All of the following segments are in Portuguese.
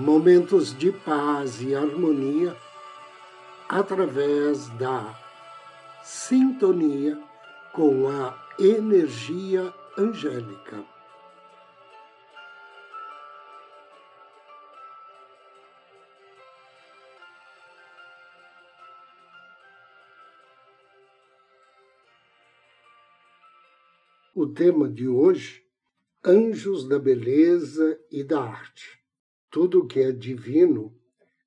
momentos de paz e harmonia através da sintonia com a energia angélica. O tema de hoje: Anjos da Beleza e da Arte. Tudo que é divino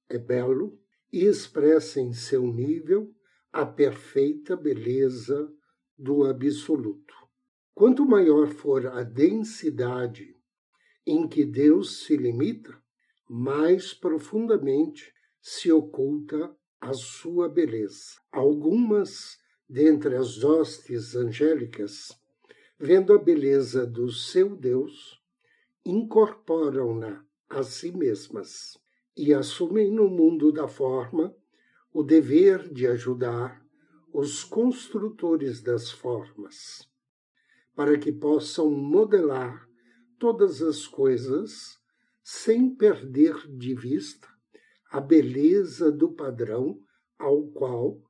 é belo e expressa em seu nível a perfeita beleza do absoluto. Quanto maior for a densidade em que Deus se limita, mais profundamente se oculta a sua beleza. Algumas dentre as hostes angélicas, vendo a beleza do seu Deus, incorporam-na a si mesmas e assumem no mundo da forma o dever de ajudar os construtores das formas, para que possam modelar todas as coisas sem perder de vista a beleza do padrão ao qual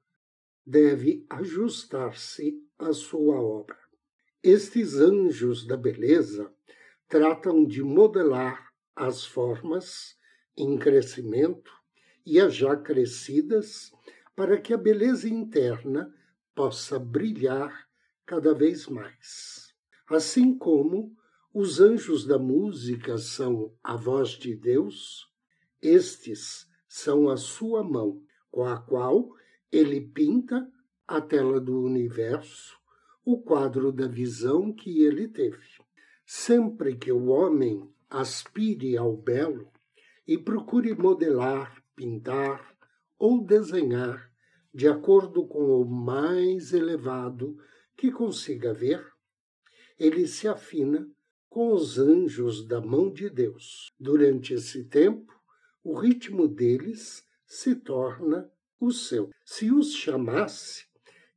deve ajustar-se a sua obra. Estes anjos da beleza tratam de modelar as formas em crescimento e as já crescidas, para que a beleza interna possa brilhar cada vez mais. Assim como os anjos da música são a voz de Deus, estes são a sua mão, com a qual ele pinta a tela do universo, o quadro da visão que ele teve. Sempre que o homem aspire ao belo e procure modelar, pintar ou desenhar de acordo com o mais elevado que consiga ver, ele se afina com os anjos da mão de Deus. Durante esse tempo, o ritmo deles se torna o seu. Se os chamasse,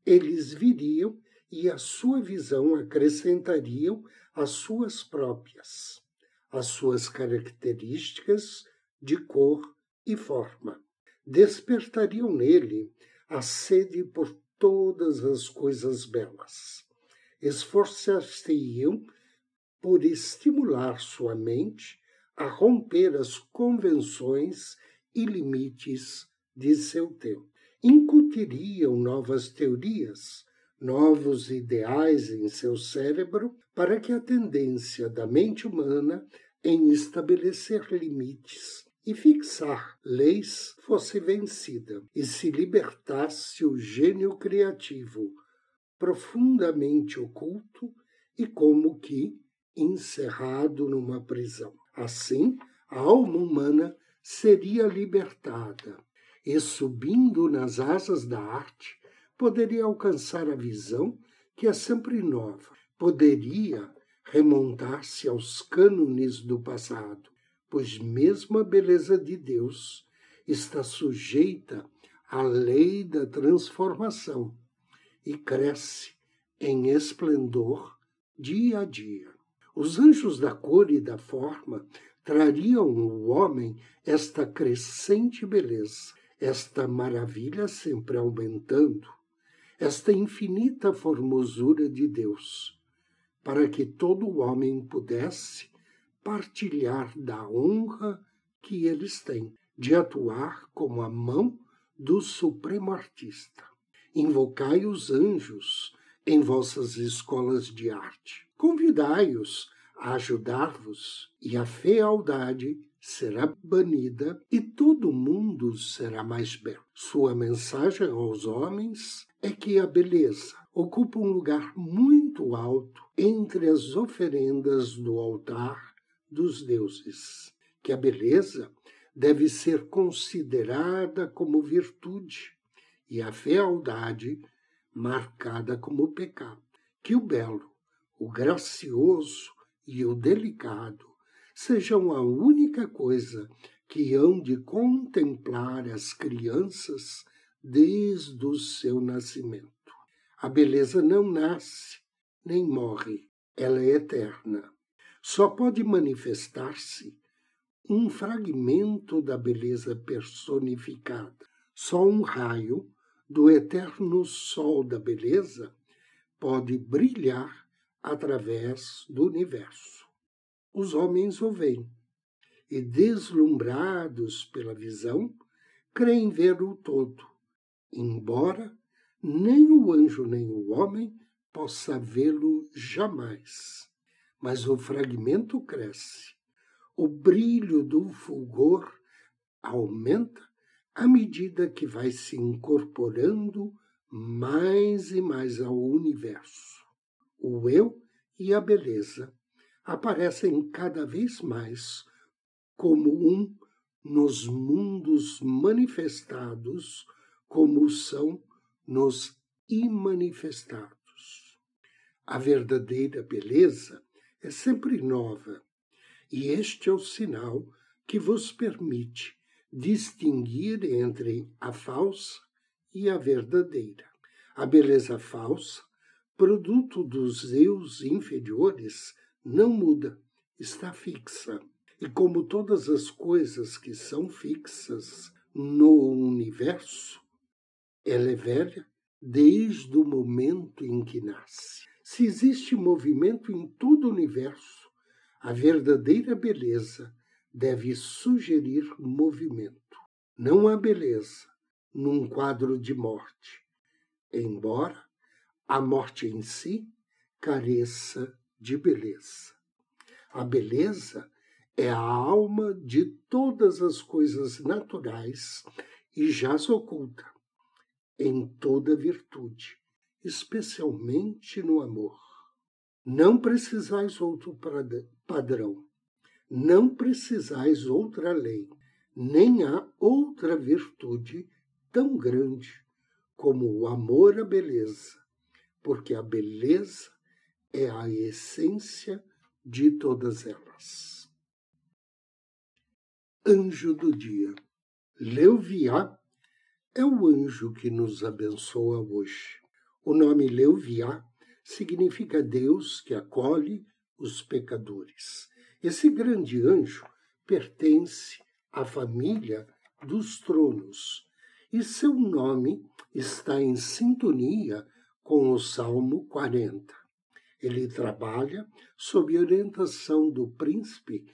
eles viriam e a sua visão acrescentariam as suas próprias as suas características de cor e forma. Despertariam nele a sede por todas as coisas belas. Esforçar-se-iam por estimular sua mente a romper as convenções e limites de seu tempo. Incutiriam novas teorias, novos ideais em seu cérebro para que a tendência da mente humana em estabelecer limites e fixar leis fosse vencida e se libertasse o gênio criativo, profundamente oculto e como que encerrado numa prisão. Assim, a alma humana seria libertada e, subindo nas asas da arte, poderia alcançar a visão que é sempre nova, poderia remontar-se aos cânones do passado, pois mesmo a beleza de Deus está sujeita à lei da transformação e cresce em esplendor dia a dia. Os anjos da cor e da forma trariam ao homem esta crescente beleza, esta maravilha sempre aumentando, esta infinita formosura de Deus para que todo homem pudesse partilhar da honra que eles têm de atuar como a mão do Supremo Artista. Invocai os anjos em vossas escolas de arte. Convidai-os a ajudar-vos, e a fealdade será banida e todo mundo será mais belo. Sua mensagem aos homens é que a beleza ocupa um lugar muito alto entre as oferendas do altar dos deuses, que a beleza deve ser considerada como virtude e a fealdade marcada como pecado. Que o belo, o gracioso e o delicado sejam a única coisa que hão de contemplar as crianças desde o seu nascimento. A beleza não nasce nem morre, ela é eterna. Só pode manifestar-se um fragmento da beleza personificada. Só um raio do eterno sol da beleza pode brilhar através do universo. Os homens o veem e, deslumbrados pela visão, creem ver o todo, embora nem o anjo nem o homem possa vê-lo jamais. Mas o fragmento cresce, o brilho do fulgor aumenta à medida que vai se incorporando mais e mais ao universo. O eu e a beleza aparecem cada vez mais como um nos mundos manifestados, como são nos imanifestados. A verdadeira beleza é sempre nova, e este é o sinal que vos permite distinguir entre a falsa e a verdadeira. A beleza falsa, produto dos eus inferiores, não muda, está fixa. E como todas as coisas que são fixas no universo, ela é velha desde o momento em que nasce. Se existe movimento em todo o universo, a verdadeira beleza deve sugerir movimento. Não há beleza num quadro de morte, embora a morte em si careça de beleza. A beleza é a alma de todas as coisas naturais e jaz oculta em toda virtude especialmente no amor. Não precisais outro padrão, não precisais outra lei, nem há outra virtude tão grande como o amor à beleza, porque a beleza é a essência de todas elas. Anjo do dia. Leuviá é o anjo que nos abençoa hoje. O nome Leuviá significa Deus que acolhe os pecadores. Esse grande anjo pertence à família dos tronos e seu nome está em sintonia com o Salmo 40. Ele trabalha sob orientação do príncipe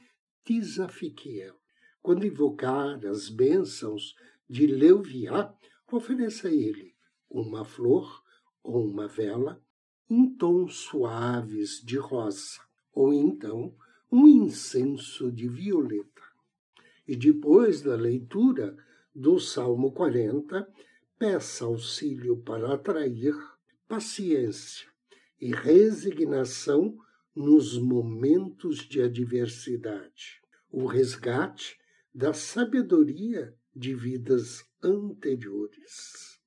Tisafiquiel. Quando invocar as bênçãos de Leuviá, ofereça a ele uma flor ou uma vela em tons suaves de rosa, ou então um incenso de violeta. E depois da leitura do Salmo 40, peça auxílio para atrair paciência e resignação nos momentos de adversidade, o resgate da sabedoria de vidas anteriores.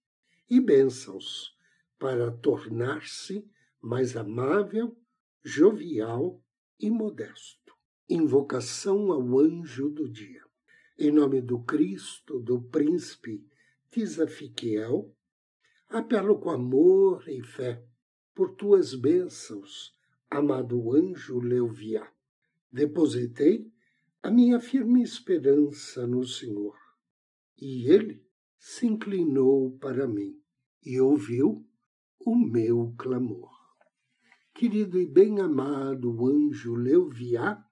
E bênçãos para tornar-se mais amável, jovial e modesto. Invocação ao anjo do dia. Em nome do Cristo, do príncipe Tisafiquiel, apelo com amor e fé por tuas bênçãos, amado anjo Leuviá. Depositei a minha firme esperança no Senhor, e ele se inclinou para mim e ouviu o meu clamor. Querido e bem-amado anjo Leuviá,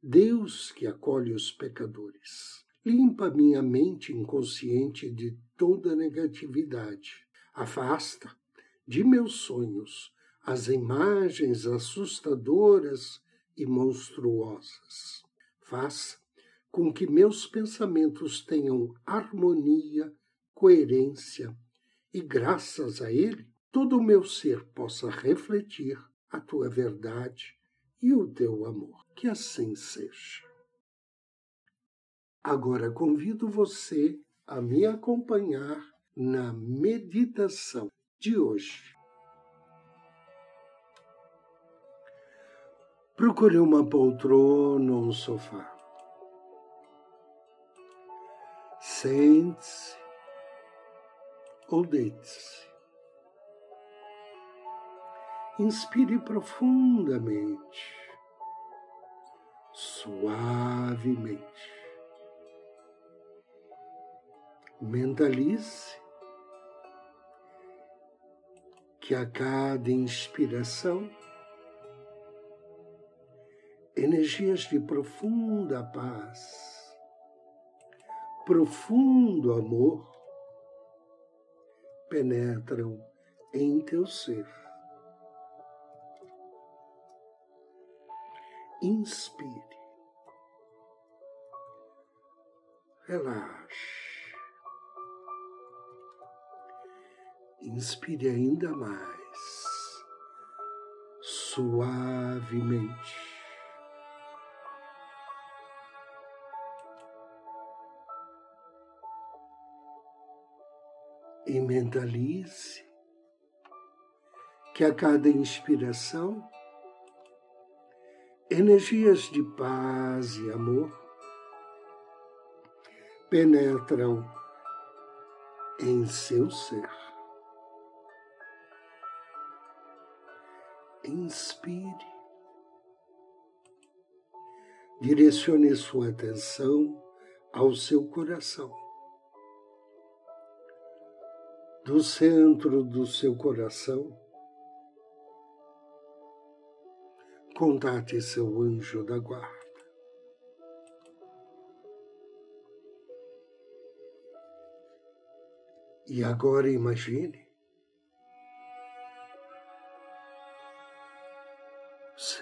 Deus que acolhe os pecadores, limpa minha mente inconsciente de toda negatividade, afasta de meus sonhos as imagens assustadoras e monstruosas. Faça com que meus pensamentos tenham harmonia, coerência e, graças a Ele, todo o meu ser possa refletir a tua verdade e o teu amor. Que assim seja. Agora convido você a me acompanhar na meditação de hoje. Procure uma poltrona ou um sofá. Sente-se ou deite-se. Inspire profundamente, suavemente. Mentalize que a cada inspiração, energias de profunda paz, profundo amor penetram em teu ser. Inspire. Relaxe. Inspire ainda mais, suavemente. E mentalize que a cada inspiração, energias de paz e amor penetram em seu ser. Inspire. Direcione sua atenção ao seu coração. Do centro do seu coração, contate seu anjo da guarda. E agora imagine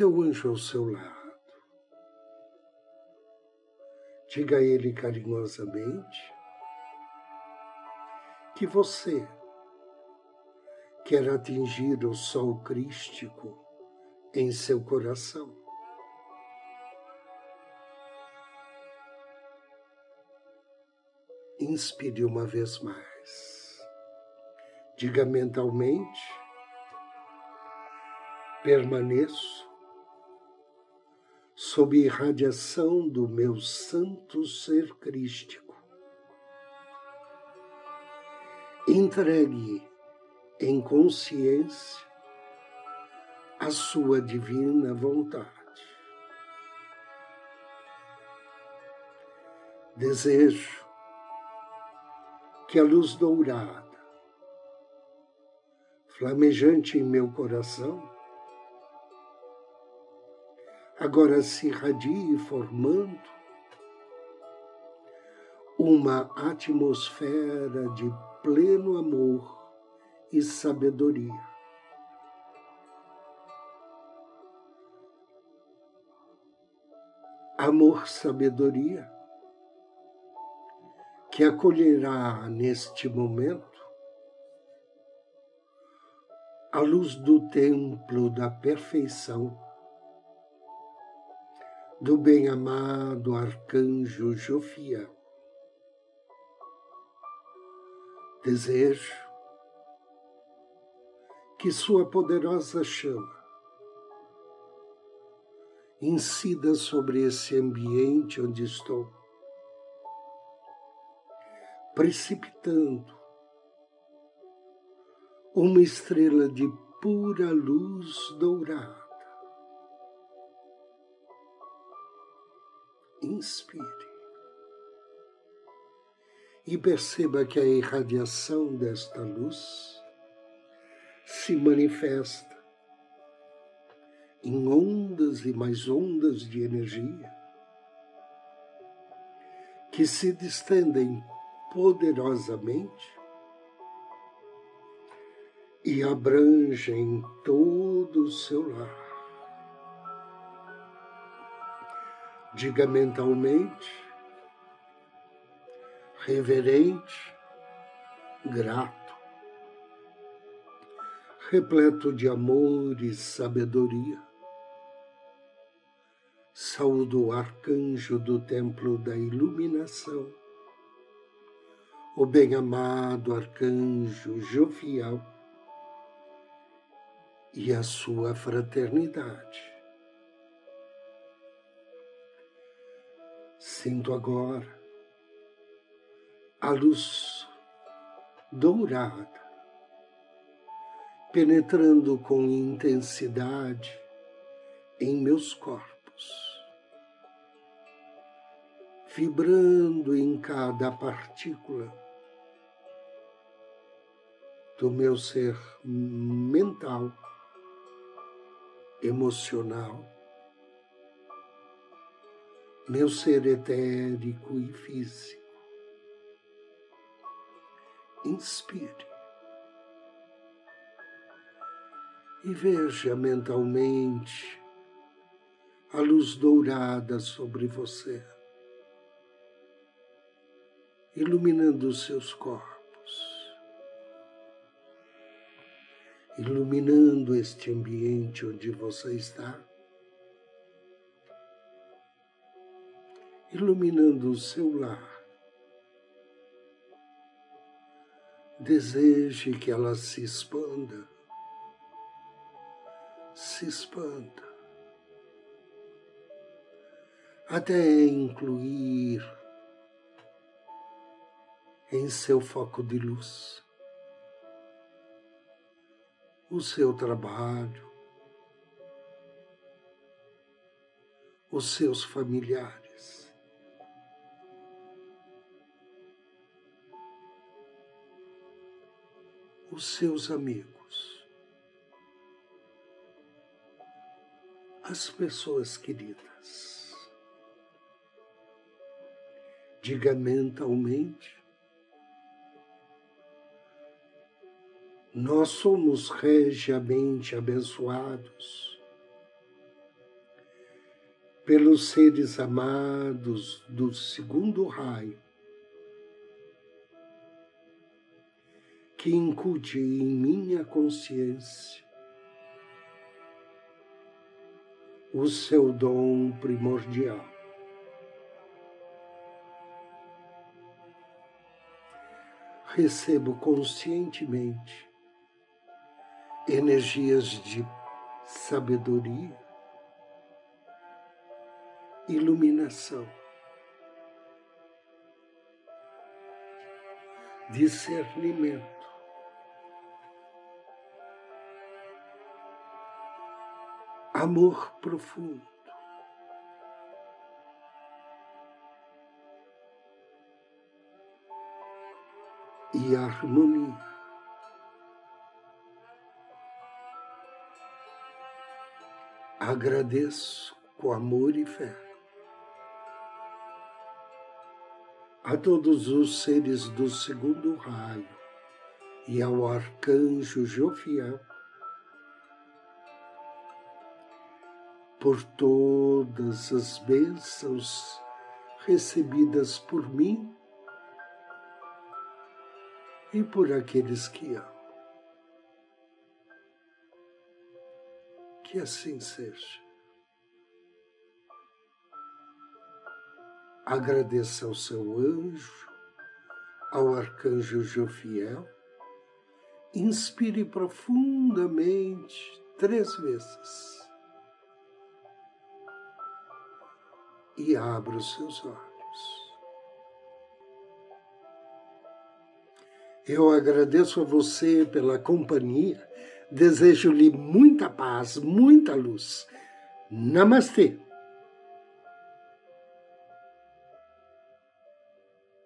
seu anjo ao seu lado. Diga a ele carinhosamente que você quer atingir o sol crístico em seu coração. Inspire uma vez mais. Diga mentalmente: permaneço sob irradiação do meu santo ser crístico. Entregue em consciência a sua divina vontade. Desejo que a luz dourada, flamejante em meu coração, agora se irradie formando uma atmosfera de pleno amor e sabedoria. Amor, sabedoria, que acolherá neste momento a luz do templo da perfeição do bem-amado arcanjo Jofiel. Desejo que sua poderosa chama incida sobre esse ambiente onde estou, precipitando uma estrela de pura luz dourada inspire e perceba que a irradiação desta luz se manifesta em ondas e mais ondas de energia que se distendem poderosamente e abrangem todo o seu lar. Diga mentalmente, reverente, grato, repleto de amor e sabedoria. Saúdo o arcanjo do templo da iluminação, o bem-amado arcanjo jovial e a sua fraternidade. Sinto agora a luz dourada penetrando com intensidade em meus corpos, vibrando em cada partícula do meu ser mental, emocional, meu ser etérico e físico. Inspire e veja mentalmente a luz dourada sobre você, iluminando os seus corpos, iluminando este ambiente onde você está, iluminando o seu lar. Deseje que ela se expanda se expanda até incluir em seu foco de luz o seu trabalho, os seus familiares. Os seus amigos. as pessoas queridas. Diga mentalmente: nós somos regiamente abençoados pelos seres amados do segundo raio, que incude em minha consciência o seu dom primordial. Recebo conscientemente energias de sabedoria, iluminação, discernimento amor profundo. E harmonia. Agradeço com amor e fé a todos os seres do segundo raio e ao arcanjo Jofiel por todas as bênçãos recebidas por mim e por aqueles que amo. Que assim seja. Agradeça ao seu anjo, ao arcanjo Jofiel, inspire profundamente três vezes. E abra os seus olhos. Eu agradeço a você pela companhia, desejo-lhe muita paz, muita luz. Namastê!